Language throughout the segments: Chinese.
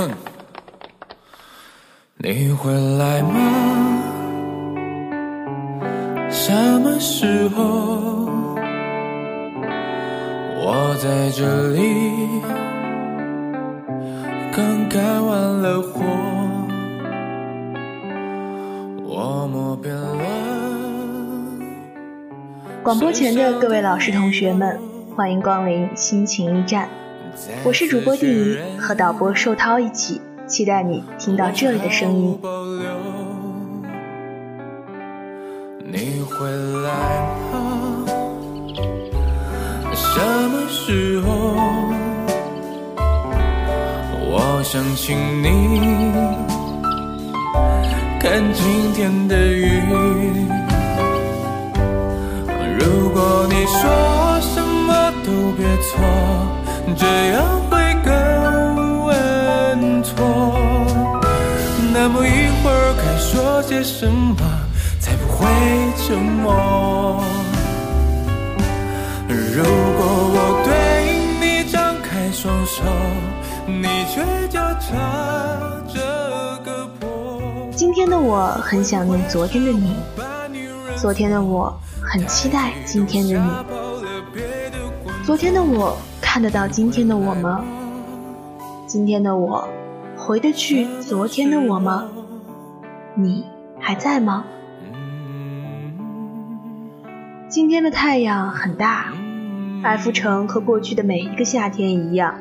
哼，你会来吗？什么时候？我在这里刚干完了活，我摸遍了。广播前的各位老师同学们，欢迎光临心情驿站，我是主播第一，和导播寿涛一起，期待你听到这里的声音。你会来吗？什么时候？我想请你看今天的雨。如果你说什么都别错，这样会更稳妥。那么一会儿该说些什么，才不会沉默？如果我对你张开双手，你却个破。今天的我很想念昨天的你，昨天的我很期待今天的你。昨天的我看得到今天的我吗？今天的我回得去昨天的我吗？你还在吗？今天的太阳很大，艾弗城和过去的每一个夏天一样，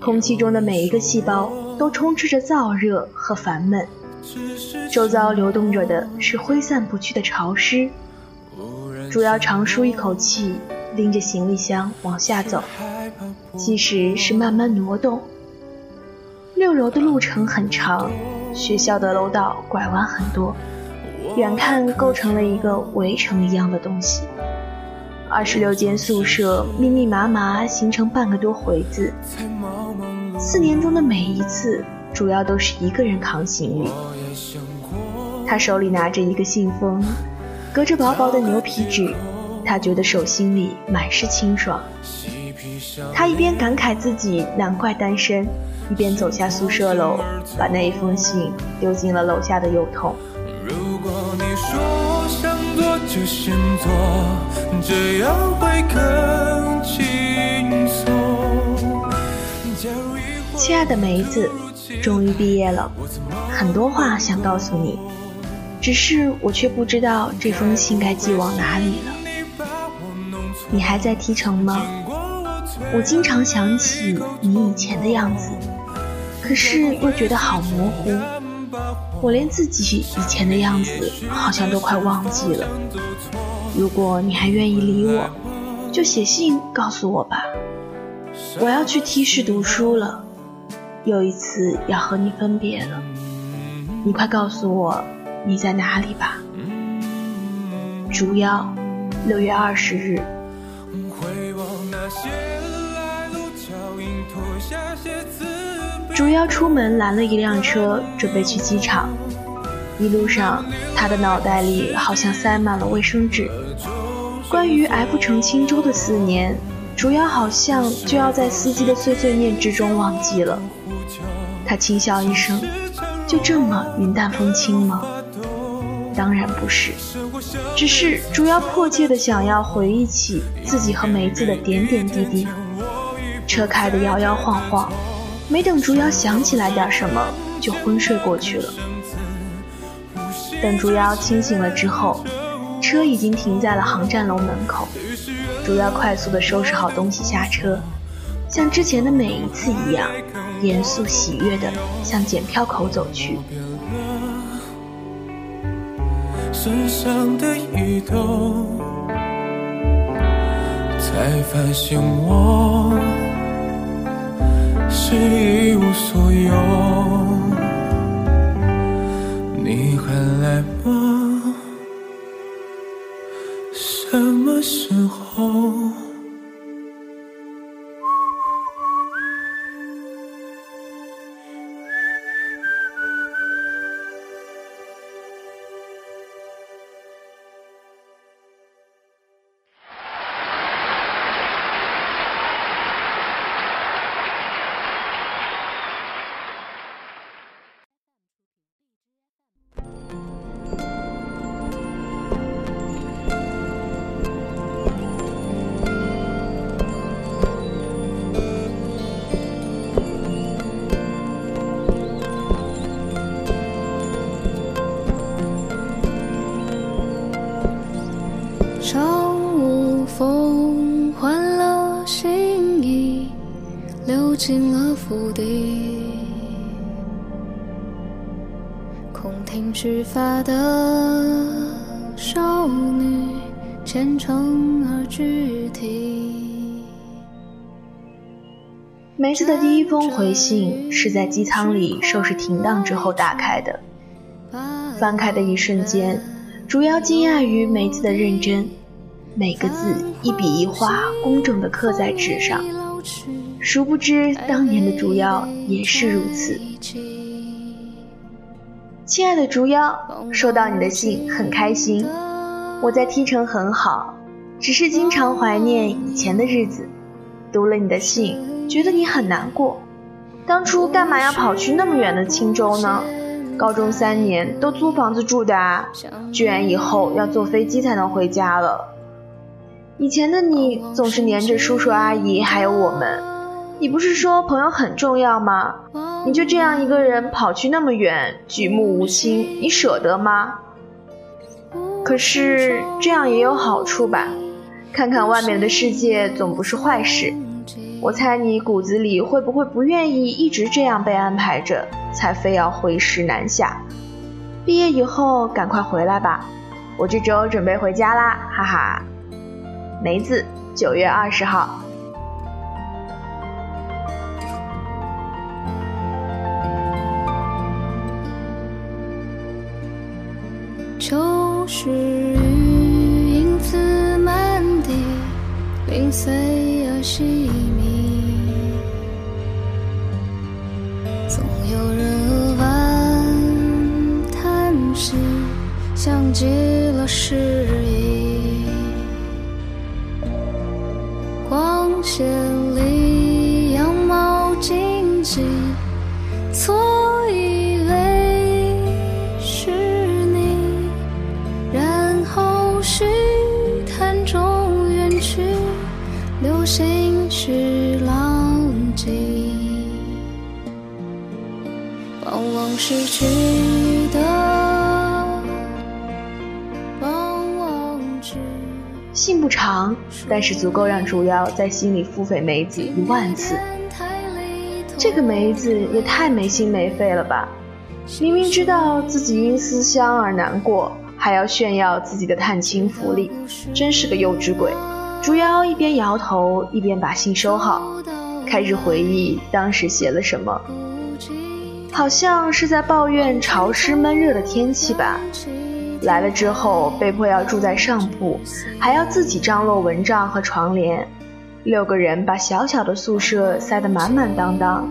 空气中的每一个细胞都充斥着燥热和烦闷，周遭流动着的是挥散不去的潮湿。主要长舒一口气，拎着行李箱往下走，即使是慢慢挪动。六楼的路程很长，学校的楼道拐弯很多。远看构成了一个围城一样的东西，二十六间宿舍密密麻麻形成半个多回字。四年中的每一次，主要都是一个人扛行李。他手里拿着一个信封，隔着薄薄的牛皮纸，他觉得手心里满是清爽。他一边感慨自己难怪单身，一边走下宿舍楼，把那一封信丢进了楼下的邮筒。你说想做就先做，这样会更轻松。亲爱的梅子，终于毕业了，很多话想告诉你，只是我却不知道这封信该寄往哪里了。你还在提成吗？我经常想起你以前的样子，可是又觉得好模糊。我连自己以前的样子好像都快忘记了。如果你还愿意理我，就写信告诉我吧。我要去 T 市读书了，又一次要和你分别了。你快告诉我你在哪里吧。竹腰，六月二十日。竹腰出门拦了一辆车，准备去机场。一路上，他的脑袋里好像塞满了卫生纸。关于 F 城青州的四年，竹腰好像就要在司机的碎碎念之中忘记了。他轻笑一声：“就这么云淡风轻吗？”当然不是，只是竹腰迫切的想要回忆起自己和梅子的点点滴滴。车开得摇摇晃晃。没等竹瑶想起来点什么，就昏睡过去了。等竹瑶清醒了之后，车已经停在了航站楼门口。竹瑶快速的收拾好东西下车，像之前的每一次一样，严肃喜悦的向检票口走去。身上的移动，才发现我。是一无所有，你还来吗？什么时候？空听须发的少女，虔诚而具体。梅子的第一封回信是在机舱里收拾停当之后打开的。翻开的一瞬间，竹妖惊讶于梅子的认真，每个字一笔一画工整地刻在纸上。殊不知，当年的竹妖也是如此。亲爱的竹妖，收到你的信很开心。我在 T 城很好，只是经常怀念以前的日子。读了你的信，觉得你很难过。当初干嘛要跑去那么远的青州呢？高中三年都租房子住的啊，居然以后要坐飞机才能回家了。以前的你总是黏着叔叔阿姨还有我们，你不是说朋友很重要吗？你就这样一个人跑去那么远，举目无亲，你舍得吗？可是这样也有好处吧，看看外面的世界总不是坏事。我猜你骨子里会不会不愿意一直这样被安排着，才非要回师南下？毕业以后赶快回来吧，我这周准备回家啦，哈哈。梅子，九月二十号。秋时雨影子满地，零碎而细密。总有人扼腕叹息，相接。长，但是足够让竹妖在心里腹诽梅子一万次。这个梅子也太没心没肺了吧！明明知道自己因思乡而难过，还要炫耀自己的探亲福利，真是个幼稚鬼。竹妖一边摇头，一边把信收好，开始回忆当时写了什么，好像是在抱怨潮湿闷热的天气吧。来了之后，被迫要住在上铺，还要自己张罗蚊帐和床帘，六个人把小小的宿舍塞得满满当当。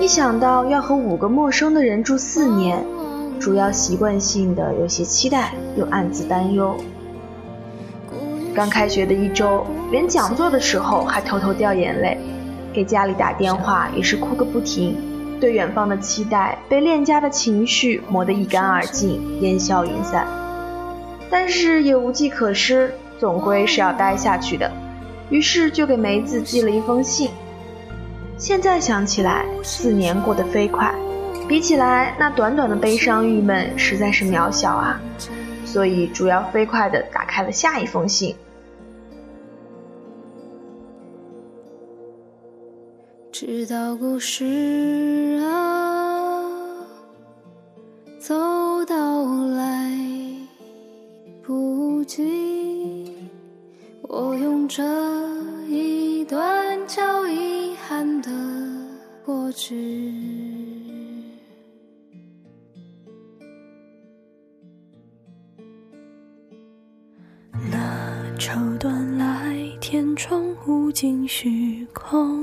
一想到要和五个陌生的人住四年，主要习惯性的有些期待，又暗自担忧。刚开学的一周，连讲座的时候还偷偷掉眼泪，给家里打电话也是哭个不停。对远方的期待被恋家的情绪磨得一干二净，烟消云散。但是也无计可施，总归是要待下去的，于是就给梅子寄了一封信。现在想起来，四年过得飞快，比起来那短短的悲伤郁闷实在是渺小啊。所以主要飞快地打开了下一封信。直到故事啊，走到来。不及，我用这一段叫遗憾的过去。那绸缎来，天窗无尽虚空，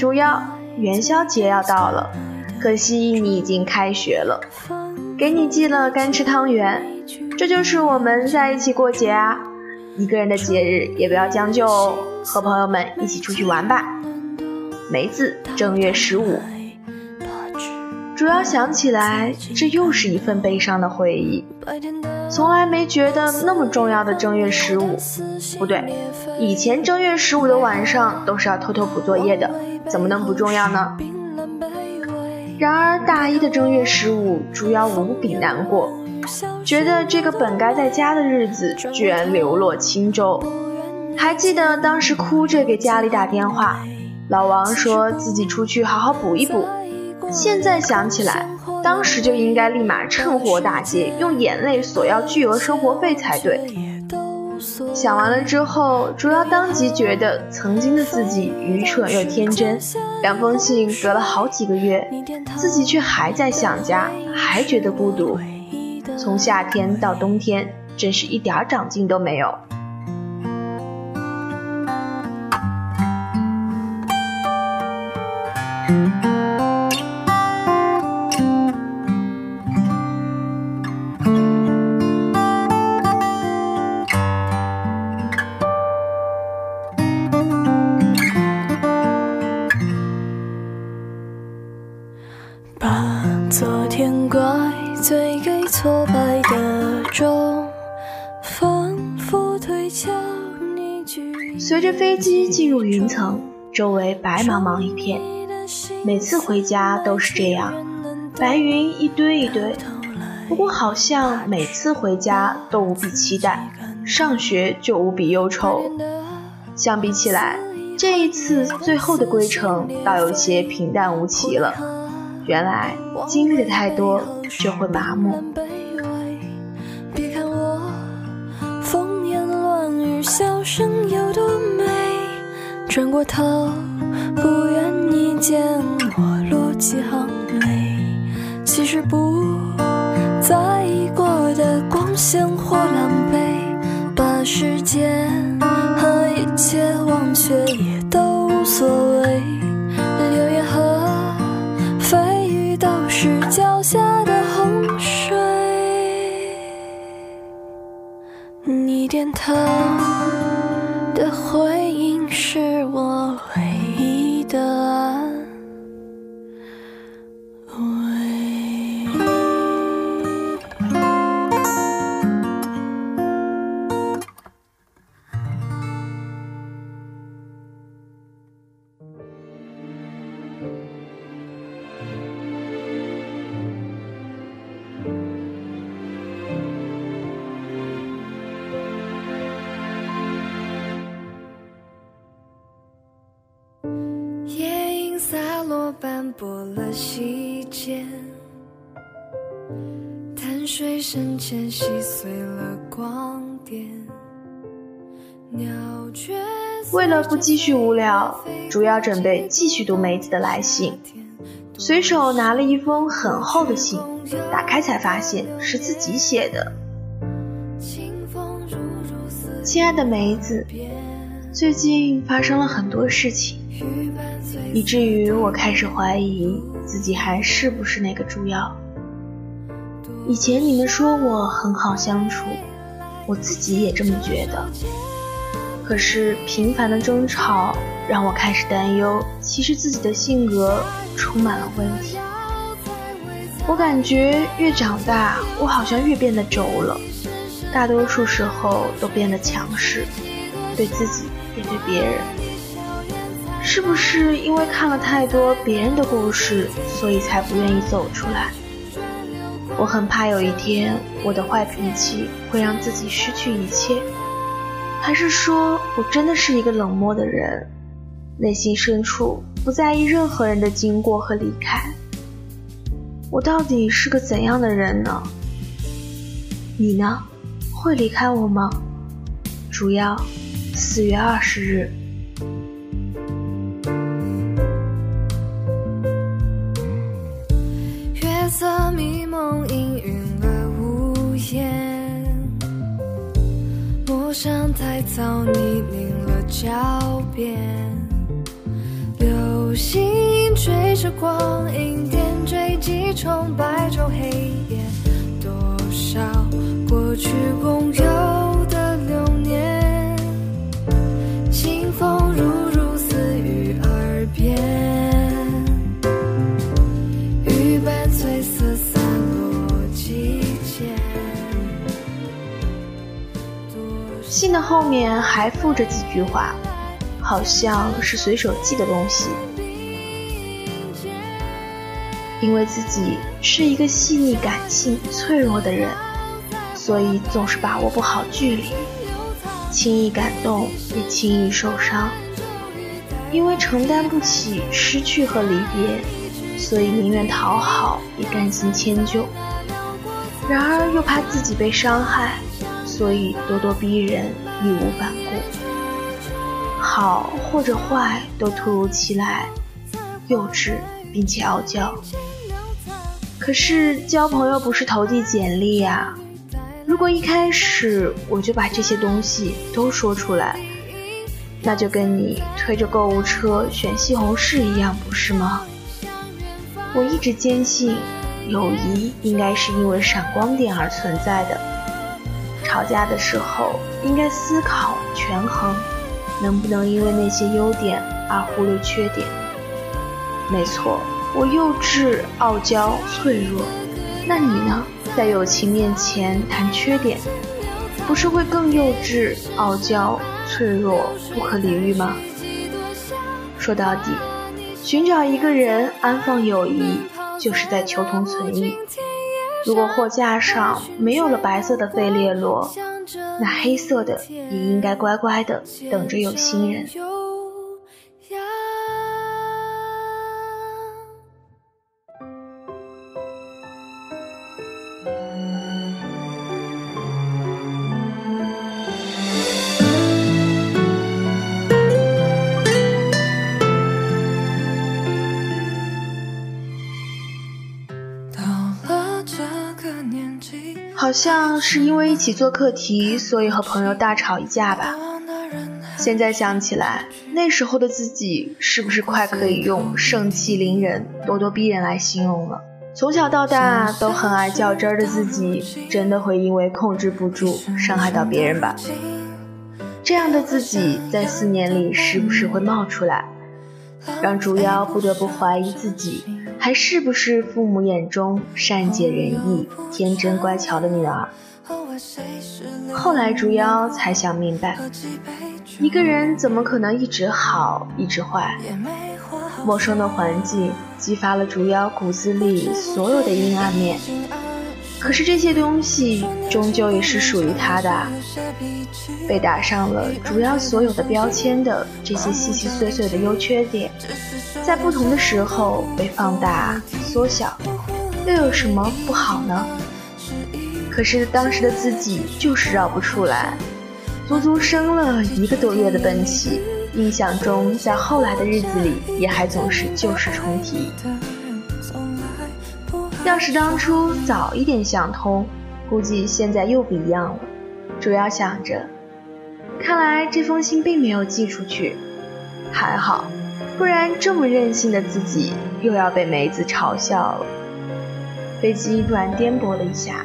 主要，元宵节要到了，可惜你已经开学了。给你寄了干吃汤圆，这就是我们在一起过节啊！一个人的节日也不要将就哦，和朋友们一起出去玩吧。梅子，正月十五。主要想起来，这又是一份悲伤的回忆。从来没觉得那么重要的正月十五，不对，以前正月十五的晚上都是要偷偷补作业的，怎么能不重要呢？然而大一的正月十五，主要无比难过，觉得这个本该在家的日子，居然流落青州。还记得当时哭着给家里打电话，老王说自己出去好好补一补。现在想起来，当时就应该立马趁火打劫，用眼泪索要巨额生活费才对。想完了之后，主要当即觉得曾经的自己愚蠢又天真。两封信隔了好几个月，自己却还在想家，还觉得孤独。从夏天到冬天，真是一点长进都没有。周围白茫茫一片。每次回家都是这样，白云一堆一堆。不过好像每次回家都无比期待，上学就无比忧愁。相比起来，这一次最后的归程倒有些平淡无奇了。原来经历的太多，就会麻木。转过头，不愿你见我落几行泪。其实不在意过的光鲜或狼狈，把时间和一切忘却也都无所谓。流言和蜚语都是脚下的洪水。你点头。斑驳了细间，淡水深浅细碎了光点。为了不继续无聊，主要准备继续读梅子的来信。随手拿了一封很厚的信，打开才发现是自己写的。亲爱的梅子，最近发生了很多事情。以至于我开始怀疑自己还是不是那个猪妖。以前你们说我很好相处，我自己也这么觉得。可是频繁的争吵让我开始担忧，其实自己的性格充满了问题。我感觉越长大，我好像越变得轴了，大多数时候都变得强势，对自己也对别人。是不是因为看了太多别人的故事，所以才不愿意走出来？我很怕有一天我的坏脾气会让自己失去一切，还是说我真的是一个冷漠的人，内心深处不在意任何人的经过和离开？我到底是个怎样的人呢？你呢？会离开我吗？主要，四月二十日。梦氤氲了屋檐，陌上太早泥泞了脚边，流星追着光影点缀几重白昼黑夜，多少过去共有信的后面还附着几句话，好像是随手寄的东西。因为自己是一个细腻、感性、脆弱的人，所以总是把握不好距离，轻易感动也轻易受伤。因为承担不起失去和离别，所以宁愿讨好也甘心迁就。然而又怕自己被伤害，所以咄咄逼人，义无反顾。好或者坏都突如其来，幼稚并且傲娇。可是交朋友不是投递简历呀，如果一开始我就把这些东西都说出来，那就跟你推着购物车选西红柿一样，不是吗？我一直坚信，友谊应该是因为闪光点而存在的。吵架的时候应该思考权衡，能不能因为那些优点而忽略缺点？没错。我幼稚、傲娇、脆弱，那你呢？在友情面前谈缺点，不是会更幼稚、傲娇、脆弱、不可理喻吗？说到底，寻找一个人安放友谊，就是在求同存异。如果货架上没有了白色的费列罗，那黑色的也应该乖乖的等着有心人。好像是因为一起做课题，所以和朋友大吵一架吧。现在想起来，那时候的自己是不是快可以用盛气凌人、咄咄逼人来形容了？从小到大都很爱较真儿的自己，真的会因为控制不住伤害到别人吧？这样的自己在四年里时不时会冒出来，让竹妖不得不怀疑自己。还是不是父母眼中善解人意、天真乖巧的女儿？后来竹妖才想明白，一个人怎么可能一直好一直坏？陌生的环境激发了竹妖骨子里所有的阴暗面。可是这些东西终究也是属于他的，被打上了主要所有的标签的这些细细碎碎的优缺点，在不同的时候被放大、缩小，又有什么不好呢？可是当时的自己就是绕不出来，足足生了一个多月的闷气，印象中在后来的日子里也还总是旧事重提。要是当初早一点想通，估计现在又不一样了。主要想着，看来这封信并没有寄出去，还好，不然这么任性的自己又要被梅子嘲笑了。飞机突然颠簸了一下，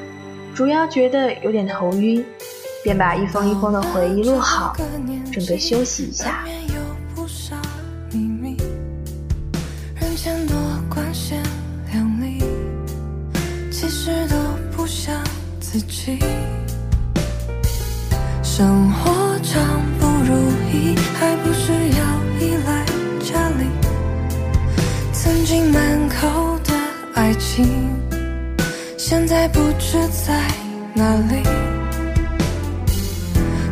主要觉得有点头晕，便把一封一封的回忆录好，准备休息一下。自己，生活常不如意，还不是要依赖家里。曾经满口的爱情，现在不知在哪里。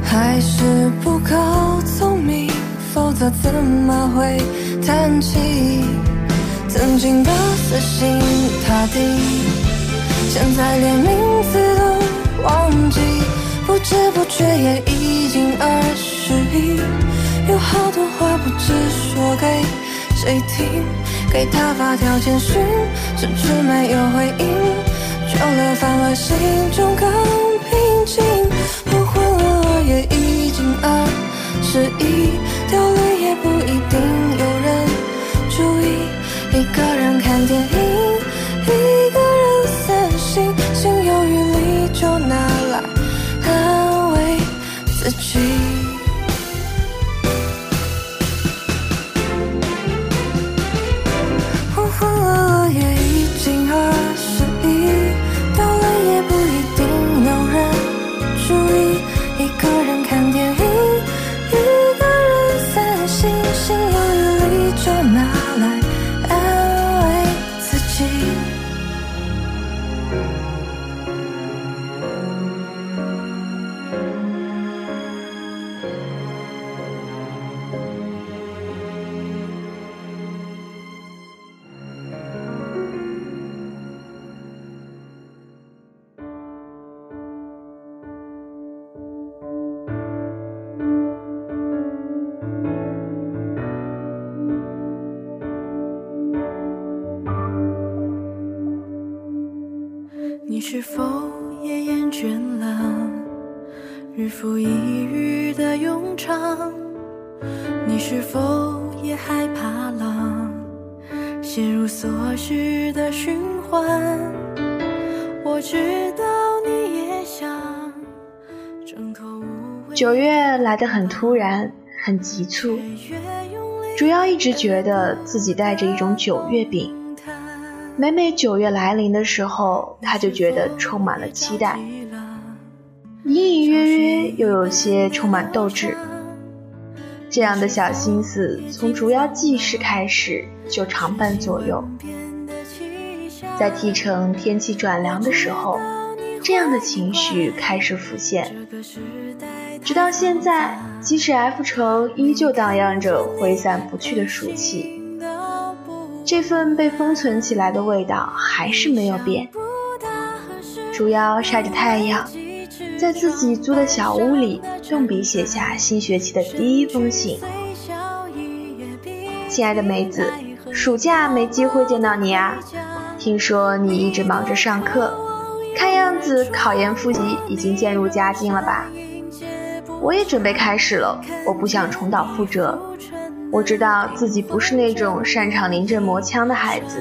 还是不够聪明，否则怎么会谈起曾经的死心塌地？现在连名字都忘记，不知不觉也已经二十一，有好多话不知说给谁听，给他发条简讯，迟迟没有回应，久了反而心中更平静。黄昏了也已经二十一，掉泪也不一定有人注意，一个人看电影。都拿来安慰自己。九月来得很突然，很急促。主要一直觉得自己带着一种九月病。每每九月来临的时候，他就觉得充满了期待，隐隐约约又有些充满斗志。这样的小心思从竹妖记事开始就常伴左右。在提城天气转凉的时候，这样的情绪开始浮现。直到现在，即使 F 城依旧荡漾着挥散不去的暑气。这份被封存起来的味道还是没有变。主要晒着太阳，在自己租的小屋里动笔写下新学期的第一封信。亲爱的梅子，暑假没机会见到你啊。听说你一直忙着上课，看样子考研复习已经渐入佳境了吧？我也准备开始了，我不想重蹈覆辙。我知道自己不是那种擅长临阵磨枪的孩子，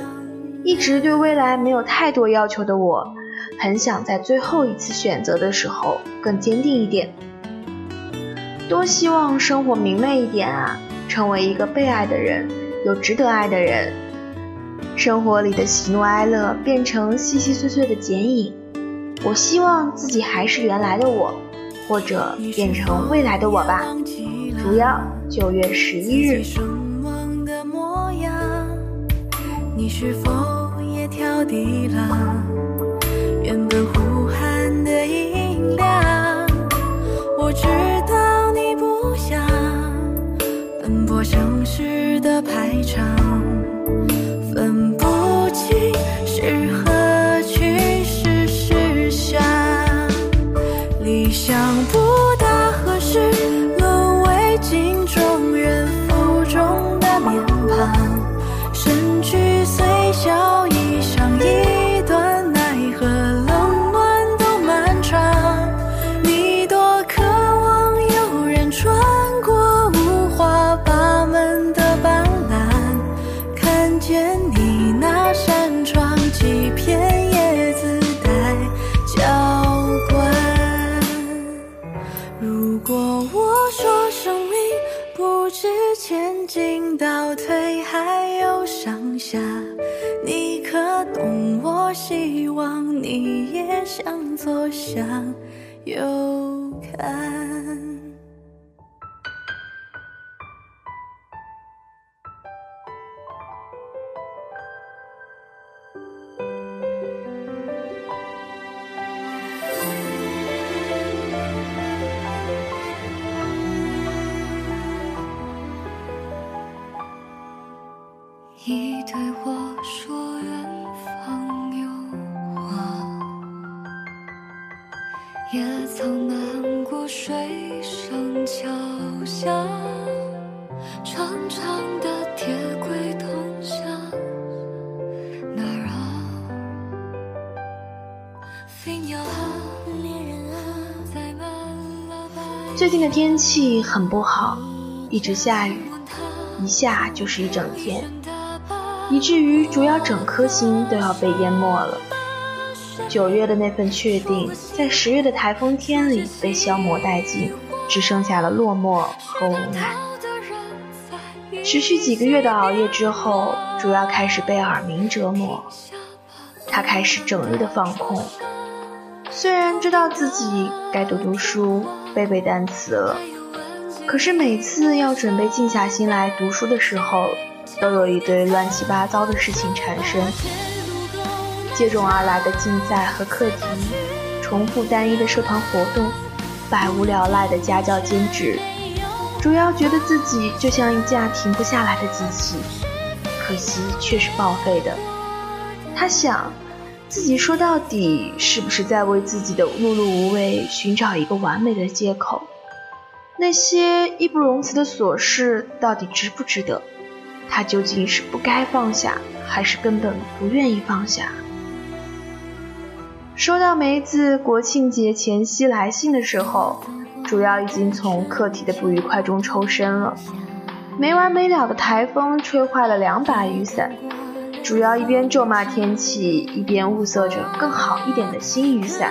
一直对未来没有太多要求的我，很想在最后一次选择的时候更坚定一点。多希望生活明媚一点啊，成为一个被爱的人，有值得爱的人。生活里的喜怒哀乐变成细细碎碎的剪影。我希望自己还是原来的我，或者变成未来的我吧。主要。九月十一日。你是否也调低了原本呼喊的音量？我知道你不想奔波城市的排场，希望你也向左向右看。桥下长长的铁轨通向哪儿啊飞鸟啊恋人啊载满了白最近的天气很不好一直下雨一下就是一整天以至于主要整颗心都要被淹没了。九月的那份确定，在十月的台风天里被消磨殆尽，只剩下了落寞和无奈。持续几个月的熬夜之后，主要开始被耳鸣折磨，他开始整日的放空。虽然知道自己该读读书、背背单词了，可是每次要准备静下心来读书的时候，都有一堆乱七八糟的事情产生。接踵而来的竞赛和课题，重复单一的社团活动，百无聊赖的家教兼职，主要觉得自己就像一架停不下来的机器，可惜却是报废的。他想，自己说到底是不是在为自己的碌碌无为寻找一个完美的借口？那些义不容辞的琐事到底值不值得？他究竟是不该放下，还是根本不愿意放下？收到梅子国庆节前夕来信的时候，主要已经从课题的不愉快中抽身了。没完没了的台风吹坏了两把雨伞，主要一边咒骂天气，一边物色着更好一点的新雨伞。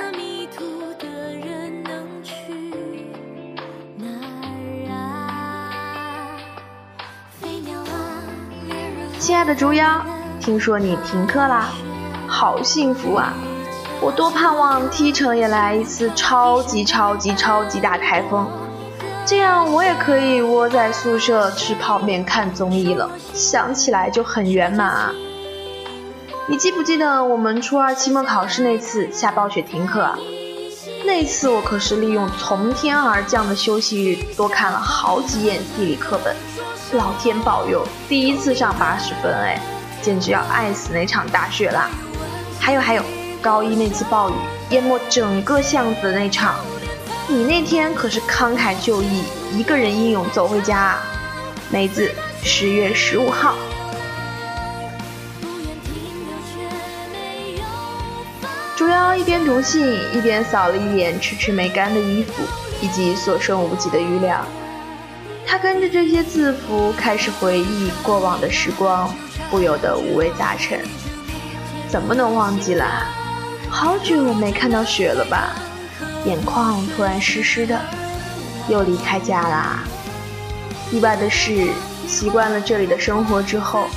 亲爱的竹妖，听说你停课啦，好幸福啊！我多盼望 T 城也来一次超级超级超级大台风，这样我也可以窝在宿舍吃泡面看综艺了，想起来就很圆满啊！你记不记得我们初二期末考试那次下暴雪停课啊？那次我可是利用从天而降的休息日多看了好几眼地理课本，老天保佑，第一次上八十分哎，简直要爱死那场大雪啦！还有还有。高一那次暴雨淹没整个巷子的那场，你那天可是慷慨就义，一个人英勇走回家啊！梅子，十月十五号。竹妖一边读信，一边扫了一眼迟迟没干的衣服以及所剩无几的余粮。他跟着这些字符开始回忆过往的时光，不由得五味杂陈。怎么能忘记了？好久没看到雪了吧？眼眶突然湿湿的。又离开家啦。意外的是，习惯了这里的生活之后，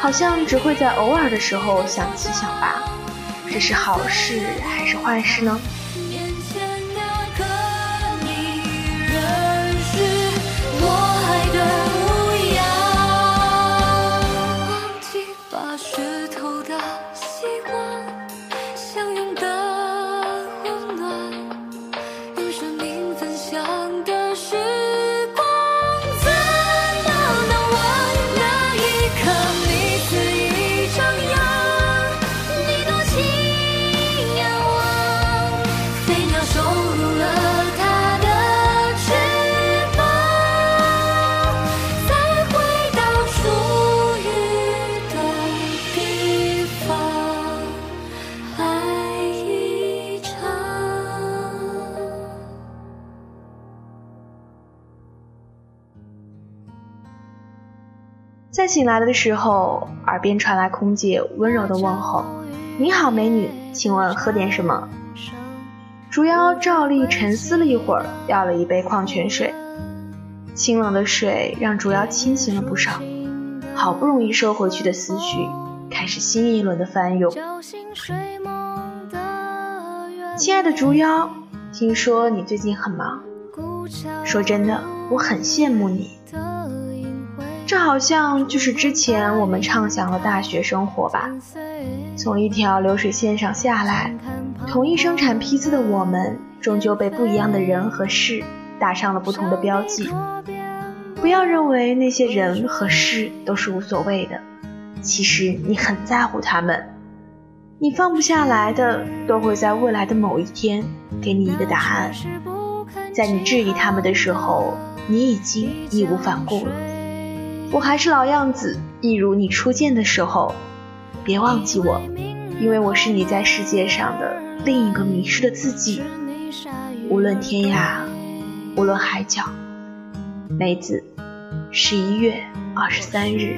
好像只会在偶尔的时候想起想吧。这是好事还是坏事呢？醒来的时候，耳边传来空姐温柔的问候：“你好，美女，请问喝点什么？”竹妖照例沉思了一会儿，要了一杯矿泉水。清冷的水让竹妖清醒了不少，好不容易收回去的思绪开始新一轮的翻涌。亲爱的竹妖，听说你最近很忙，说真的，我很羡慕你。这好像就是之前我们畅想的大学生活吧？从一条流水线上下来，同一生产批次的我们，终究被不一样的人和事打上了不同的标记。不要认为那些人和事都是无所谓的，其实你很在乎他们。你放不下来的，都会在未来的某一天给你一个答案。在你质疑他们的时候，你已经义无反顾了。我还是老样子，一如你初见的时候，别忘记我，因为我是你在世界上的另一个迷失的自己。无论天涯，无论海角，梅子，十一月二十三日。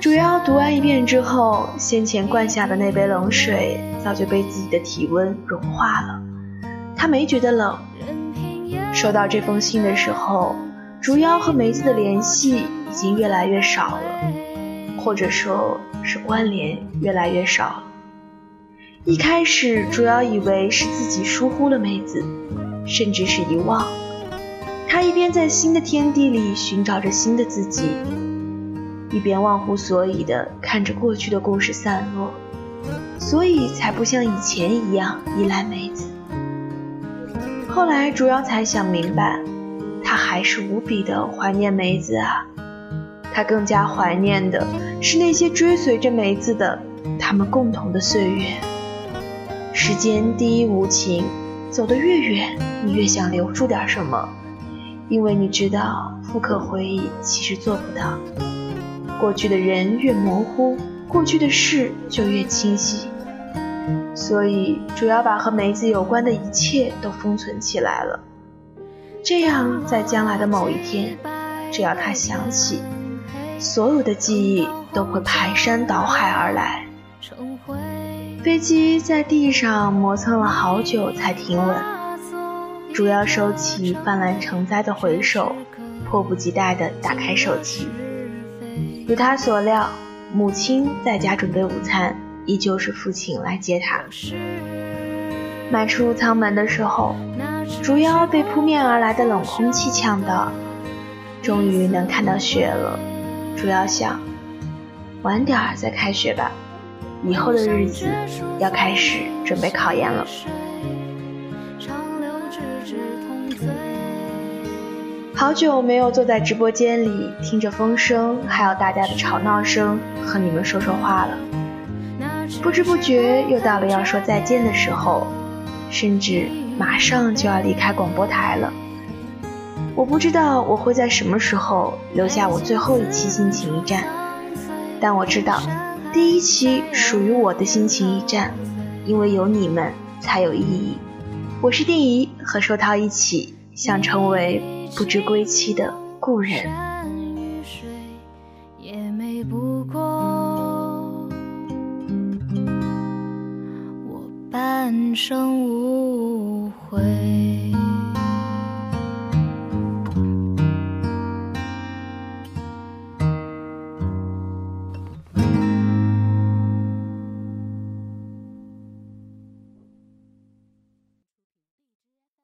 主要读完一遍之后，先前灌下的那杯冷水早就被自己的体温融化了，他没觉得冷。收到这封信的时候，竹妖和梅子的联系已经越来越少了，或者说是关联越来越少。一开始，竹妖以为是自己疏忽了梅子，甚至是遗忘。他一边在新的天地里寻找着新的自己，一边忘乎所以地看着过去的故事散落，所以才不像以前一样依赖梅子。后来，竹妖才想明白，他还是无比的怀念梅子啊。他更加怀念的是那些追随着梅子的他们共同的岁月。时间第一无情，走得越远，你越想留住点什么，因为你知道，复刻回忆其实做不到。过去的人越模糊，过去的事就越清晰。所以，主要把和梅子有关的一切都封存起来了。这样，在将来的某一天，只要他想起，所有的记忆都会排山倒海而来。飞机在地上磨蹭了好久才停稳，主要收起泛滥成灾的回首，迫不及待地打开手机。如他所料，母亲在家准备午餐。依旧是父亲来接他。迈出舱门的时候，竹腰被扑面而来的冷空气呛到，终于能看到雪了。竹腰想，晚点儿再开学吧，以后的日子要开始准备考研了。好久没有坐在直播间里，听着风声，还有大家的吵闹声，和你们说说话了。不知不觉又到了要说再见的时候，甚至马上就要离开广播台了。我不知道我会在什么时候留下我最后一期心情驿站，但我知道，第一期属于我的心情驿站，因为有你们才有意义。我是丁怡，和寿涛一起，想成为不知归期的故人。人生无悔。